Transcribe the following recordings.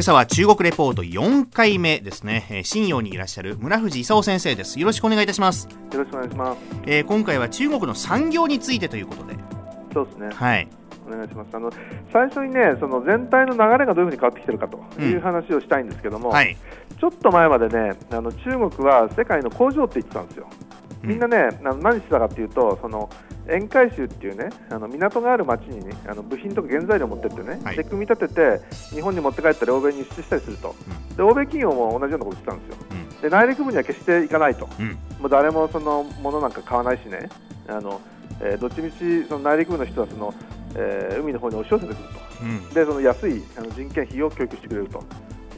朝は中国レポート4回目ですね、えー、新陽にいらっしゃる村藤勲先生です。よろしくお願いいたします。よろしくお願いします、えー、今回は中国の産業についてということで。そうですね。はい。お願いします。あの最初にねその全体の流れがどういうふうに変わってきてるかという話をしたいんですけども、うんはい、ちょっと前までねあの中国は世界の工場って言ってたんですよ。みんなね、うん、何してたかっていうとその沿海州っていうねあの港がある町にねあの部品とか原材料を持ってってね、はい、で組み立てて日本に持って帰ったり欧米に輸出したりすると、うん、で欧米企業も同じようなことしてたんですよ、うん、で内陸部には決して行かないと、うん、もう誰もそのものなんか買わないしね。あの、えー、どっちみちその内陸部の人はその、えー、海の方に押し寄せてくると、でその安いあの人件費を供給してくれると。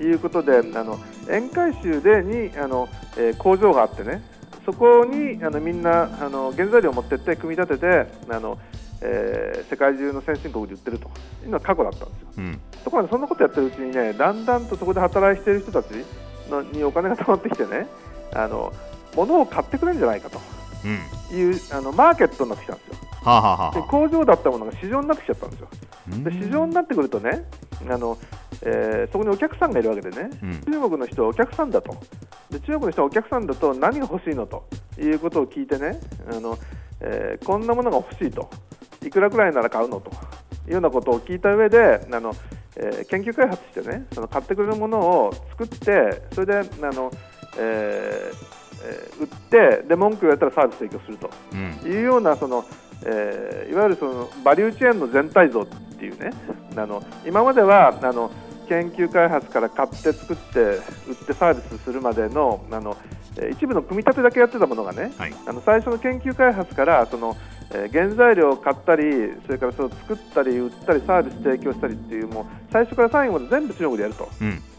いうことであの沿海州でにあの、えー、工場があってねそこにあのみんなあの原材料を持ってって組み立ててあの、えー、世界中の先進国で売ってると。いうのは過去だったんですよ、うん、ところがそんなことやってるうちにねだんだんとそこで働いている人たちのにお金が溜まってきてねあの物を買ってくれるんじゃないかと。いう、うん、あのマーケットになってきたんですよ。はあはあ、で工場だったものが市場になってきちゃったんですよ。で市場になってくるとねあの、えー、そこにお客さんがいるわけでね、うん、中国の人はお客さんだとで中国の人はお客さんだと何が欲しいのということを聞いてねあの、えー、こんなものが欲しいと。いくらくらいなら買うのと。いうようなことを聞いた上であの、えー、研究開発してねその買ってくれるものを作ってそれであの、えー、売ってで文句を言われたらサービス提供すると。いうようなその、えー、いわゆるそのバリューチェーンの全体像っていうねあの今まではあの研究開発から買って作って売ってサービスするまでのあの一部の組み立てだけやってたものがね、はい、あの最初の研究開発からその、えー、原材料を買ったりそれからそれを作ったり売ったりサービス提供したりっていうもう最初から最後まで全部中国でやると。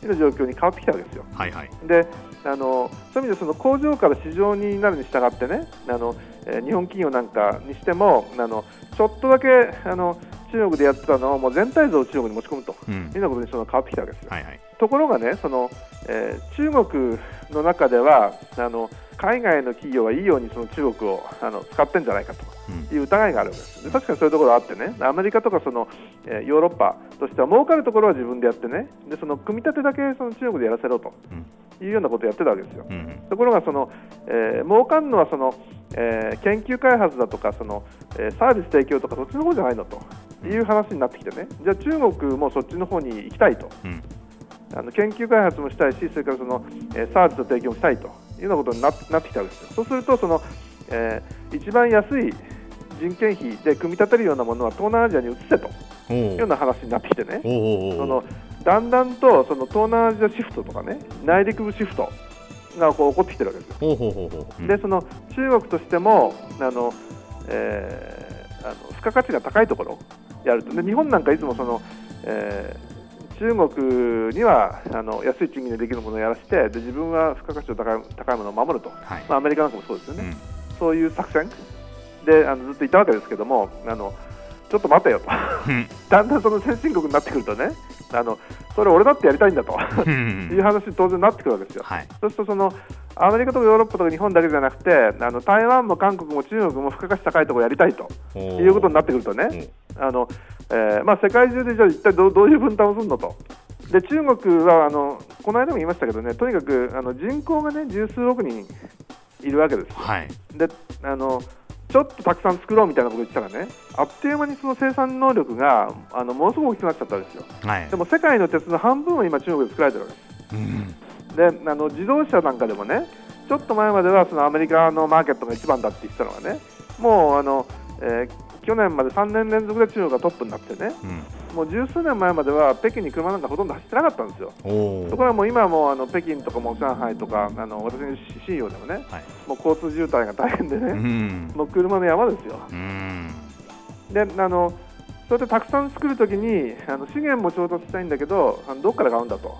いう状況に変わってきたわけですよ。はいはい、であのそういう意味でその工場から市場になるに従ってねあの、えー、日本企業なんかにしてもあのちょっとだけあの中国でやってたのをもう全体像を中国に持ち込むと、うん、いうようなことにその変わってきたわけですよ。はいはい、ところがねその、えー、中国の中ではあの海外の企業はいいようにその中国をあの使ってるんじゃないかという疑いがあるわけです。確かにそういうところがあってねアメリカとかその、えー、ヨーロッパとしては儲かるところは自分でやってねでその組み立てだけその中国でやらせろと。いうようなことをやってたわけですよ。うん、ところがその、えー、儲かるのはその、えー、研究開発だとかその、えー、サービス提供とかそっちの方じゃないのという話になってきてね。じゃあ中国もそっちの方に行きたいと、うん、あの研究開発もしたいしそれからその、えー、サービスの提供もしたいというようなことにななってきたわけですよ。そうするとその、えー、一番安い人件費で組み立てるようなものは東南アジアに移せと。いうような話になってきてね。そのだんだんとその東南アジアシフトとかね内陸部シフトがこう起こってきてるわけですよ。でその中国としてもあの、えー、あの付加価値が高いところやると。で日本なんかいつもその、えー、中国にはあの安い賃金でできるものをやらせてで自分は付加価値の高い高いものを守ると、はい、まあ、アメリカなんかもそうですよね、うん、そういう作戦。であのずっといたわけですけどもあのちょっと待てよと。だんだんその先進国になってくるとねあのそれ俺だってやりたいんだと。いう話に当然なってくるわけですよ、はい、そうするとそのアメリカとかヨーロッパとか日本だけじゃなくてあの台湾も韓国も中国も付加価値高いところやりたいということになってくるとね。あの、えーまあ、世界中でじゃあ一体どどういう分担をするのと。で中国はあのこの間も言いましたけどねとにかくあの人口がね十数億人いるわけですよ。はい、であのちょっとたくさん作ろうみたいなこと言ってたらね。あっという間にその生産能力があのものすごく大きくなっちゃったんですよ、はい、でも世界の鉄の半分は今中国で作られてるわけです、うん、であの自動車なんかでもねちょっと前まではそのアメリカのマーケットが一番だって言ってたのがねもうあの、えー、去年まで3年連続で中国がトップになってね、うんもう十数年前までは北京に車なんかほとんど走ってなかったんですよ。ところがもう今はもうあの北京とかも上海とかあの私の信用でもね、はい、もう交通渋滞が大変でね、うん、もう車の山ですよ。うん、であのそうやってたくさん作るときにあの資源も調達したいんだけどあのどこから買うんだと。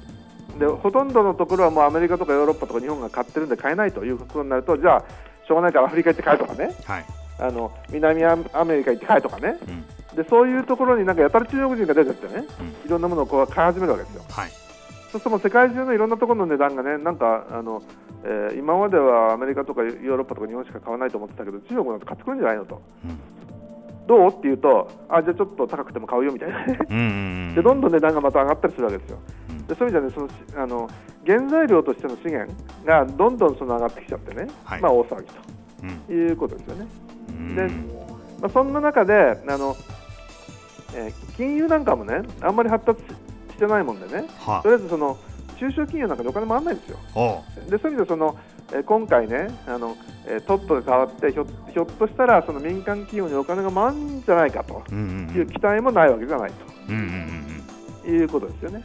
でほとんどのところはもうアメリカとかヨーロッパとか日本が買ってるんで買えないということになるとじゃあしょうがないからアフリカ行って買えとかね、はい、あの南アメリカ行って買えとかね、うん。でそういうところになんかやたら中国人が出てってね、いろんなものをこう買い始めるわけですよ。はい、そうすると世界中のいろんなところの値段がねなんかあの、えー、今まではアメリカとかヨーロッパとか日本しか買わないと思ってたけど中国なんて買ってくるんじゃないのと。うん。どう？って言うとあじゃあちょっと高くても買うよみたいなね。でどんどん値段がまた上がったりするわけですよでそういう意味では、ね、そのあの原材料としての資源がどんどんその上がってきちゃってね、はい、まあ、大騒ぎと。いうことですよね。でまあ、そんな中であの、えー、金融なんかもねあんまり発達してないもんでね、はあ、とりあえずその中小企業なんかにお金回らないんですよ。でそう。いう意味でそのえ今回ねあの、えトップが変わってひょひょっとしたらその民間企業にお金が回るんじゃないかと。いう期待もないわけじゃないと、いうことですよね。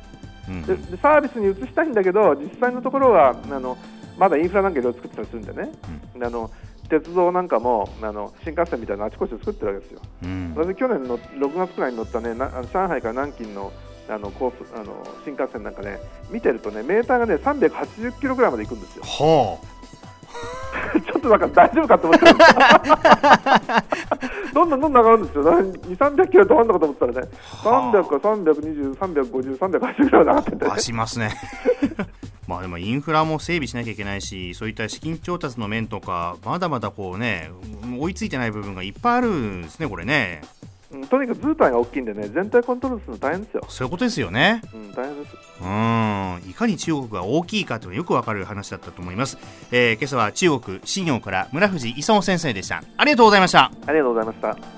ででサービスに移したいんだけど実際のところはあのまだインフラなんかいろいろ作ってたりするんでね、うん、あの鉄道なんかもあの新幹線みたいなあちこちで作ってるわけですよ。うん、それで去年の6月くらいに乗ったねな上海から南京のあのコースあの新幹線なんかね見てるとねメーターがね380キロぐらいまで行くんですよ。はあ っとなんか大丈夫かと思って どんどんどんどん上がるんですよ、2、300キロ止まるのかと思ったらね、300か320、350、380ぐらい上がってて、ね、しますね。まあでもインフラも整備しなきゃいけないし、そういった資金調達の面とか、まだまだこうね、追いついてない部分がいっぱいあるんですね、これね。うん、とにかく図体が大きいんでね、全体コントロールするの大変ですよ。そういうことですよね。うん、大変です。うん、いかに中国が大きいかというのがよくわかる話だったと思います。えー、今朝は中国信用から村藤勲先生でした。ありがとうございました。ありがとうございました。